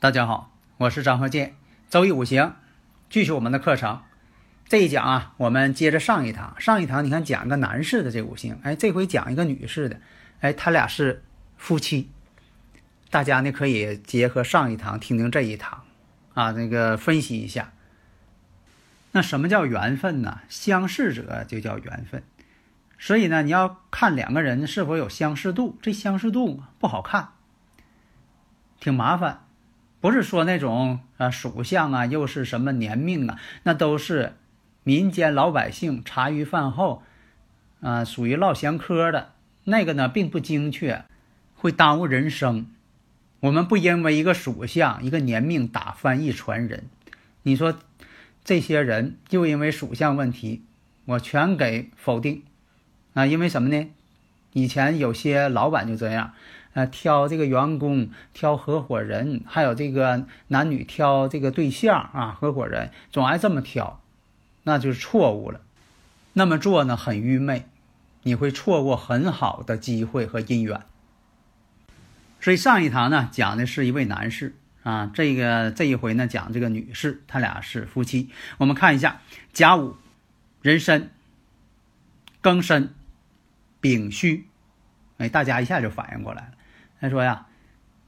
大家好，我是张鹤剑，周易五行，继续我们的课程。这一讲啊，我们接着上一堂。上一堂你看讲一个男士的这五行，哎，这回讲一个女士的，哎，他俩是夫妻。大家呢可以结合上一堂听听这一堂，啊，那个分析一下。那什么叫缘分呢？相似者就叫缘分。所以呢，你要看两个人是否有相似度，这相似度不好看，挺麻烦。不是说那种啊属相啊，又是什么年命啊，那都是民间老百姓茶余饭后啊，属于唠闲嗑的那个呢，并不精确，会耽误人生。我们不因为一个属相、一个年命打翻一船人。你说这些人就因为属相问题，我全给否定啊？因为什么呢？以前有些老板就这样。呃，挑这个员工，挑合伙人，还有这个男女挑这个对象啊，合伙人总爱这么挑，那就是错误了。那么做呢，很愚昧，你会错过很好的机会和姻缘。所以上一堂呢，讲的是一位男士啊，这个这一回呢，讲这个女士，他俩是夫妻。我们看一下甲午、壬申、庚申、丙戌，哎，大家一下就反应过来了。他说呀，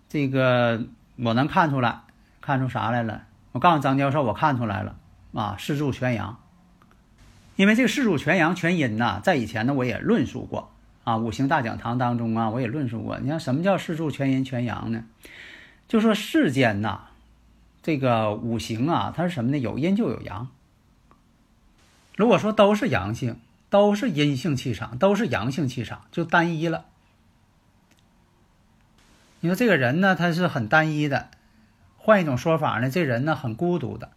这个我能看出来，看出啥来了？我告诉张教授，我看出来了啊，四柱全阳。因为这个四柱全阳全阴呐，在以前呢我也论述过啊，五行大讲堂当中啊我也论述过。你看什么叫四柱全阴全阳呢？就说世间呐，这个五行啊，它是什么呢？有阴就有阳。如果说都是阳性，都是阴性气场，都是阳性气场，就单一了。你说这个人呢，他是很单一的。换一种说法呢，这人呢很孤独的。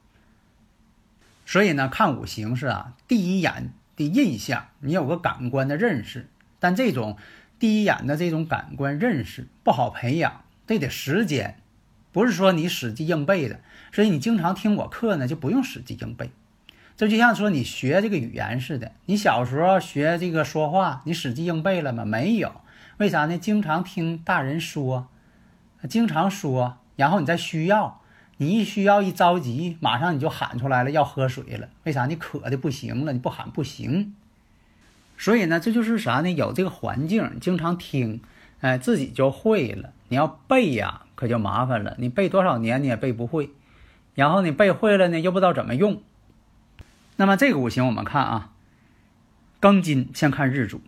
所以呢，看五行是啊，第一眼的印象，你有个感官的认识。但这种第一眼的这种感官认识不好培养，这得时间，不是说你死记硬背的。所以你经常听我课呢，就不用死记硬背。这就像说你学这个语言似的，你小时候学这个说话，你死记硬背了吗？没有。为啥呢？经常听大人说。经常说，然后你再需要，你一需要一着急，马上你就喊出来了，要喝水了。为啥？你渴的不行了，你不喊不行。所以呢，这就是啥呢？有这个环境，经常听，哎，自己就会了。你要背呀，可就麻烦了。你背多少年你也背不会，然后你背会了呢，又不知道怎么用。那么这个五行我们看啊，庚金先看日主。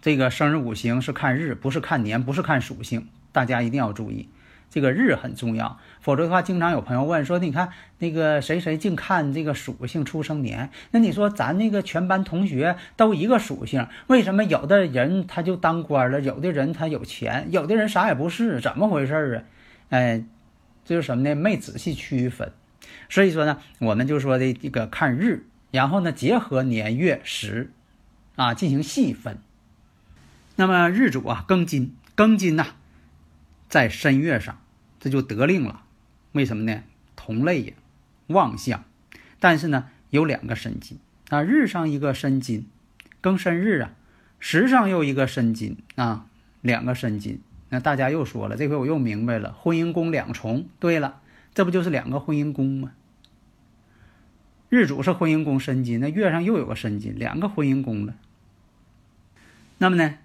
这个生日五行是看日，不是看年，不是看属性。大家一定要注意，这个日很重要，否则的话，经常有朋友问说：“你看那个谁谁净看这个属性出生年，那你说咱那个全班同学都一个属性，为什么有的人他就当官了，有的人他有钱，有的人啥也不是，怎么回事啊？”哎，这是什么呢？没仔细区分。所以说呢，我们就说的这个看日，然后呢结合年月时，啊进行细分。那么日主啊庚金，庚金呐。在申月上，这就得令了。为什么呢？同类也，旺相。但是呢，有两个申金啊，日上一个申金，庚申日啊，时上又一个申金啊，两个申金。那大家又说了，这回我又明白了，婚姻宫两重。对了，这不就是两个婚姻宫吗？日主是婚姻宫申金，那月上又有个申金，两个婚姻宫了。那么呢，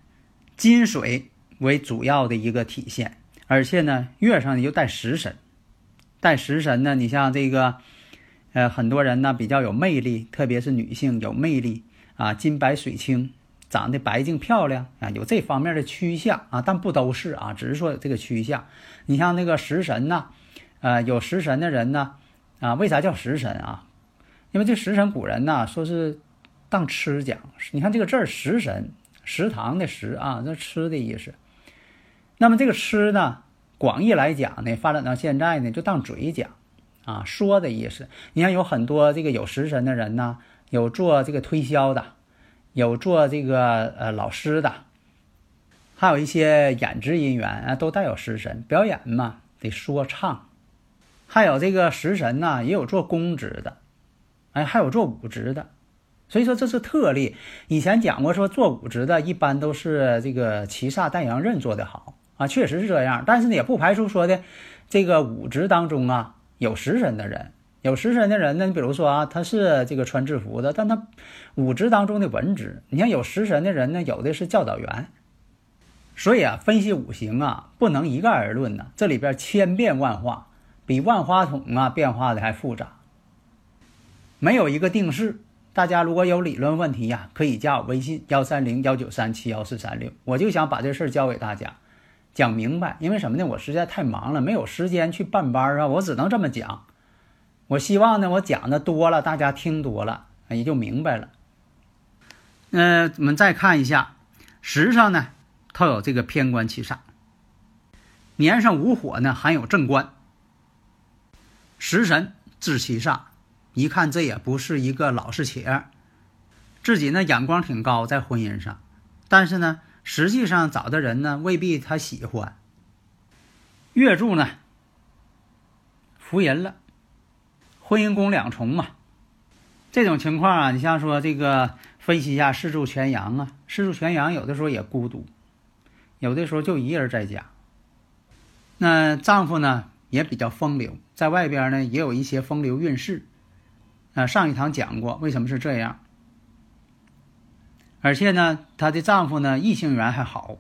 金水为主要的一个体现。而且呢，月上又带食神，带食神呢，你像这个，呃，很多人呢比较有魅力，特别是女性有魅力啊，金白水清，长得白净漂亮啊，有这方面的趋向啊，但不都是啊，只是说这个趋向。你像那个食神呐，呃，有食神的人呢，啊，为啥叫食神啊？因为这食神古人呐说是当吃讲，你看这个字儿“食神”，食堂的食啊，这吃的意思。那么这个吃呢，广义来讲呢，发展到现在呢，就当嘴讲啊，说的意思。你看有很多这个有食神的人呢，有做这个推销的，有做这个呃老师的，还有一些演职人员啊，都带有食神，表演嘛得说唱。还有这个食神呢，也有做公职的，哎，还有做武职的，所以说这是特例。以前讲过，说做武职的一般都是这个七煞带阳刃做得好啊，确实是这样。但是呢，也不排除说的这个五职当中啊有食神的人，有食神的人呢，你比如说啊，他是这个穿制服的，但他五职当中的文职，你像有食神的人呢，有的是教导员。所以啊，分析五行啊，不能一概而论呢，这里边千变万化。比万花筒啊变化的还复杂，没有一个定式。大家如果有理论问题呀，可以加我微信幺三零幺九三七幺四三六。我就想把这事儿教给大家，讲明白。因为什么呢？我实在太忙了，没有时间去办班啊。我只能这么讲。我希望呢，我讲的多了，大家听多了也就明白了。嗯，我们再看一下，时上呢，它有这个偏官七煞，年上无火呢，含有正官。食神制七煞，一看这也不是一个老实且，自己呢眼光挺高，在婚姻上，但是呢，实际上找的人呢未必他喜欢。月柱呢，福人了，婚姻宫两重嘛，这种情况啊，你像说这个分析一下四柱全阳啊，四柱全阳有的时候也孤独，有的时候就一人在家，那丈夫呢？也比较风流，在外边呢也有一些风流韵事，啊，上一堂讲过为什么是这样，而且呢，她的丈夫呢异性缘还好，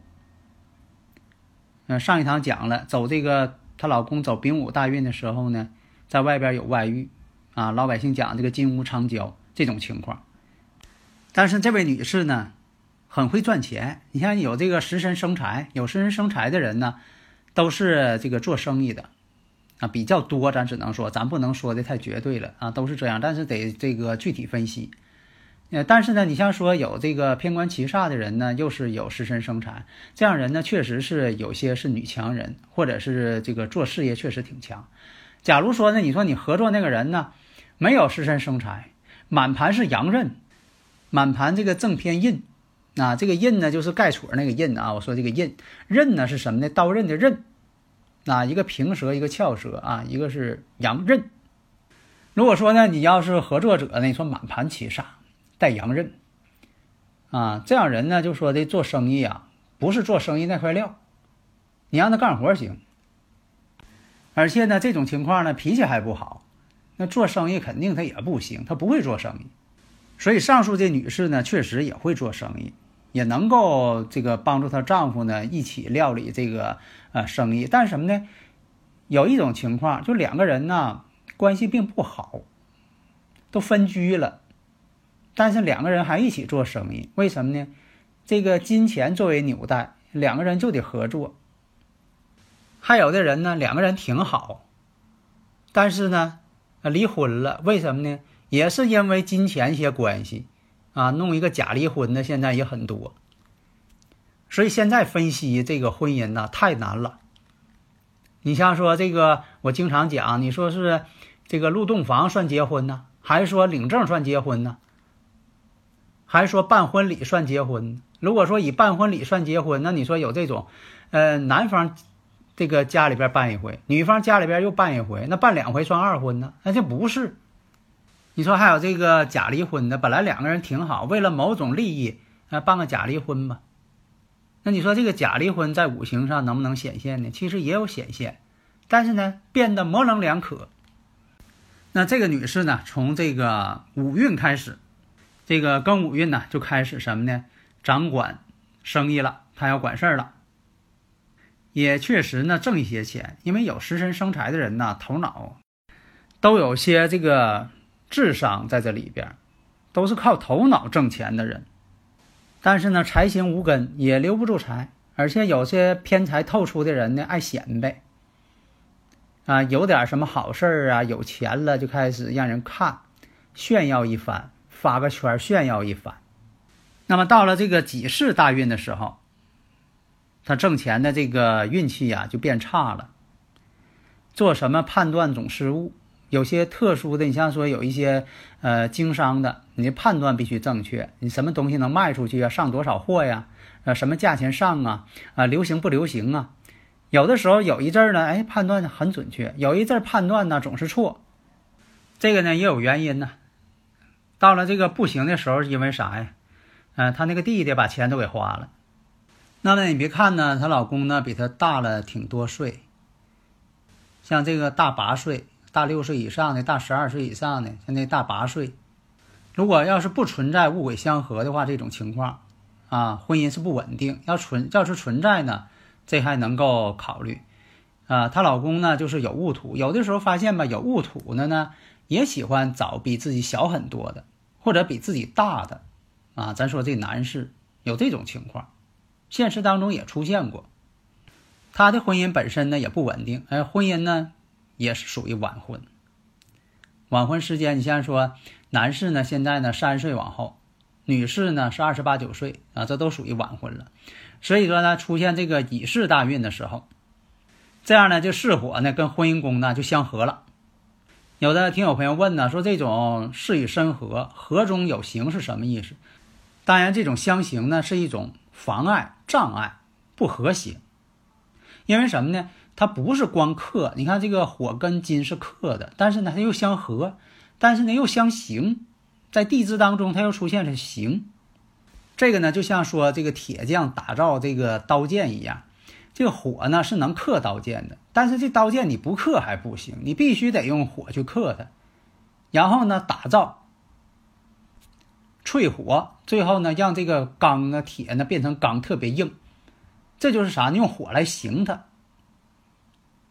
嗯，上一堂讲了，走这个她老公走丙午大运的时候呢，在外边有外遇，啊，老百姓讲这个金屋藏娇这种情况，但是这位女士呢，很会赚钱，你像有这个食神生财，有食神生财的人呢，都是这个做生意的。啊，比较多，咱只能说，咱不能说的太绝对了啊，都是这样，但是得这个具体分析。呃，但是呢，你像说有这个偏官七煞的人呢，又是有食神生财，这样人呢，确实是有些是女强人，或者是这个做事业确实挺强。假如说呢，你说你合作那个人呢，没有食神生财，满盘是阳刃，满盘这个正偏印，啊，这个印呢就是盖戳那个印啊，我说这个印刃呢是什么呢？刀刃的刃。啊一个平舌，一个翘舌啊，一个是阳刃。如果说呢，你要是合作者呢，你说满盘七煞带阳刃啊，这样人呢，就说的做生意啊，不是做生意那块料，你让他干活行。而且呢，这种情况呢，脾气还不好，那做生意肯定他也不行，他不会做生意。所以上述这女士呢，确实也会做生意。也能够这个帮助她丈夫呢一起料理这个呃生意，但是什么呢？有一种情况，就两个人呢关系并不好，都分居了，但是两个人还一起做生意，为什么呢？这个金钱作为纽带，两个人就得合作。还有的人呢，两个人挺好，但是呢，离婚了，为什么呢？也是因为金钱一些关系。啊，弄一个假离婚的现在也很多，所以现在分析这个婚姻呢太难了。你像说这个，我经常讲，你说是这个入洞房算结婚呢，还是说领证算结婚呢？还说办婚礼算结婚？如果说以办婚礼算结婚，那你说有这种，呃，男方这个家里边办一回，女方家里边又办一回，那办两回算二婚呢？那就不是。你说还有这个假离婚的，本来两个人挺好，为了某种利益，啊，办个假离婚吧。那你说这个假离婚在五行上能不能显现呢？其实也有显现，但是呢，变得模棱两可。那这个女士呢，从这个五运开始，这个庚午运呢，就开始什么呢？掌管生意了，他要管事儿了。也确实呢，挣一些钱，因为有食神生财的人呢，头脑都有些这个。智商在这里边，都是靠头脑挣钱的人，但是呢，财星无根也留不住财，而且有些偏财透出的人呢，爱显摆，啊，有点什么好事儿啊，有钱了就开始让人看，炫耀一番，发个圈炫耀一番。那么到了这个己巳大运的时候，他挣钱的这个运气呀就变差了，做什么判断总失误。有些特殊的，你像说有一些呃经商的，你的判断必须正确，你什么东西能卖出去啊？上多少货呀？呃，什么价钱上啊？啊，流行不流行啊？有的时候有一阵儿呢，哎，判断很准确；有一阵儿判断呢总是错。这个呢也有原因呢。到了这个不行的时候，因为啥呀？嗯，他那个弟弟把钱都给花了。那么你别看呢，她老公呢比她大了挺多岁，像这个大八岁。大六岁以上的，大十二岁以上的，像那大八岁，如果要是不存在物鬼相合的话，这种情况，啊，婚姻是不稳定。要存要是存在呢，这还能够考虑。啊，她老公呢就是有戊土，有的时候发现吧，有戊土的呢，也喜欢找比自己小很多的，或者比自己大的。啊，咱说这男士有这种情况，现实当中也出现过。他的婚姻本身呢也不稳定，哎，婚姻呢。也是属于晚婚，晚婚时间，你像说男士呢，现在呢三十岁往后，女士呢是二十八九岁啊，这都属于晚婚了。所以说呢，出现这个乙巳大运的时候，这样呢就巳火呢跟婚姻宫呢就相合了。有的听友朋友问呢，说这种事与申合，合中有刑是什么意思？当然，这种相刑呢是一种妨碍、障碍、不和谐，因为什么呢？它不是光克，你看这个火跟金是克的，但是呢它又相合，但是呢又相刑，在地支当中它又出现了刑。这个呢就像说这个铁匠打造这个刀剑一样，这火呢是能克刀剑的，但是这刀剑你不克还不行，你必须得用火去克它，然后呢打造淬火，最后呢让这个钢啊铁呢变成钢特别硬，这就是啥？用火来刑它。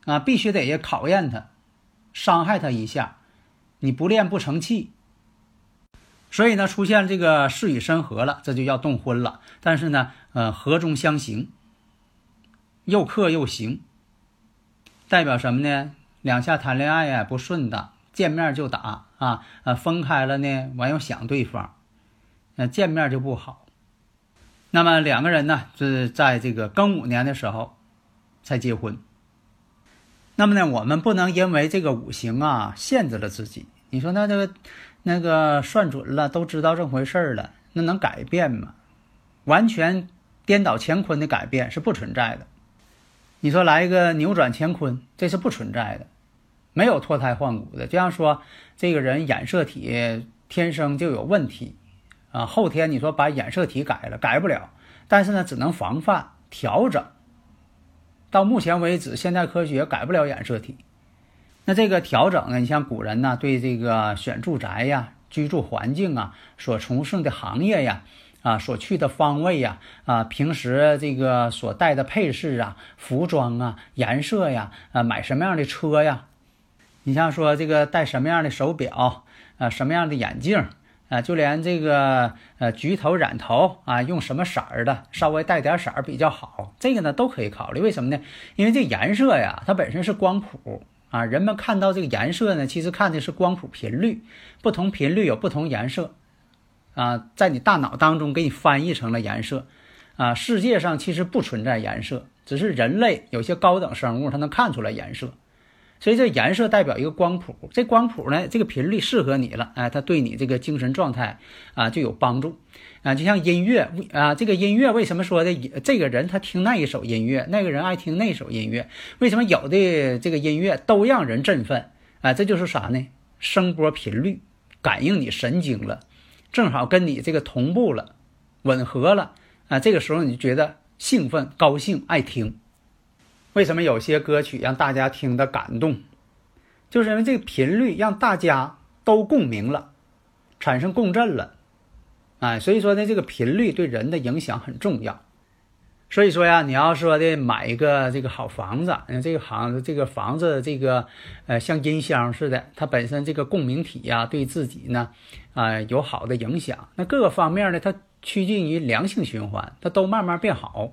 啊，必须得也考验他，伤害他一下，你不练不成器。所以呢，出现这个巳与申合了，这就要动婚了。但是呢，呃，合中相刑，又克又刑，代表什么呢？两下谈恋爱呀不顺当，见面就打啊，呃，分开了呢，完又想对方，那见面就不好。那么两个人呢，是在这个庚午年的时候才结婚。那么呢，我们不能因为这个五行啊限制了自己。你说那这个那个算准了，都知道这回事了，那能改变吗？完全颠倒乾坤的改变是不存在的。你说来一个扭转乾坤，这是不存在的，没有脱胎换骨的。就像说这个人染色体天生就有问题啊，后天你说把染色体改了，改不了。但是呢，只能防范调整。到目前为止，现代科学改不了染色体。那这个调整呢？你像古人呢，对这个选住宅呀、居住环境啊、所从事的行业呀、啊所去的方位呀、啊平时这个所戴的配饰啊、服装啊、颜色呀、啊买什么样的车呀，你像说这个戴什么样的手表啊、什么样的眼镜。啊，就连这个呃，橘头染头啊，用什么色儿的，稍微带点色儿比较好，这个呢都可以考虑。为什么呢？因为这颜色呀，它本身是光谱啊，人们看到这个颜色呢，其实看的是光谱频率，不同频率有不同颜色啊，在你大脑当中给你翻译成了颜色啊。世界上其实不存在颜色，只是人类有些高等生物它能看出来颜色。所以这颜色代表一个光谱，这光谱呢，这个频率适合你了，哎，它对你这个精神状态啊就有帮助，啊，就像音乐啊，这个音乐为什么说的这个人他听那一首音乐，那个人爱听那首音乐？为什么有的这个音乐都让人振奋？啊，这就是啥呢？声波频率感应你神经了，正好跟你这个同步了，吻合了，啊，这个时候你觉得兴奋、高兴、爱听。为什么有些歌曲让大家听得感动？就是因为这个频率让大家都共鸣了，产生共振了，哎，所以说呢，这个频率对人的影响很重要。所以说呀，你要说的买一个这个好房子，这个房这个房子这个呃像音箱似的，它本身这个共鸣体呀，对自己呢啊有好的影响。那各个方面呢，它趋近于良性循环，它都慢慢变好。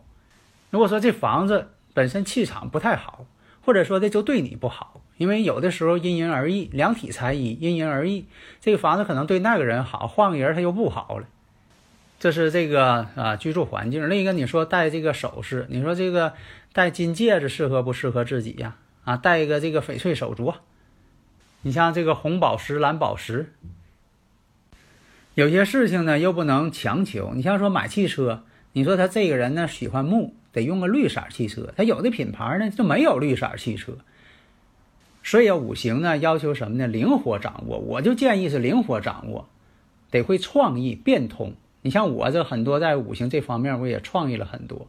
如果说这房子，本身气场不太好，或者说的就对你不好，因为有的时候因人而异，量体裁衣，因人而异。这个房子可能对那个人好，换个人他又不好了。这是这个啊居住环境。另一个你说戴这个首饰，你说这个戴金戒指适合不适合自己呀？啊，戴一个这个翡翠手镯，你像这个红宝石、蓝宝石。有些事情呢又不能强求。你像说买汽车，你说他这个人呢喜欢木，得用个绿色汽车。他有的品牌呢就没有绿色汽车。所以五行呢要求什么呢？灵活掌握。我就建议是灵活掌握，得会创意变通。你像我这很多在五行这方面，我也创意了很多。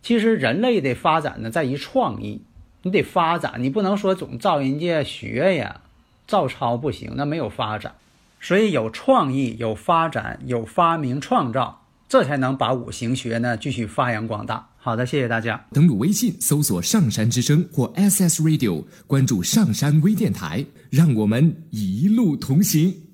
其实人类的发展呢在于创意，你得发展，你不能说总照人家学呀，照抄不行，那没有发展。所以有创意、有发展、有发明创造，这才能把五行学呢继续发扬光大。好的，谢谢大家。登录微信搜索“上山之声”或 SS Radio，关注上山微电台，让我们一路同行。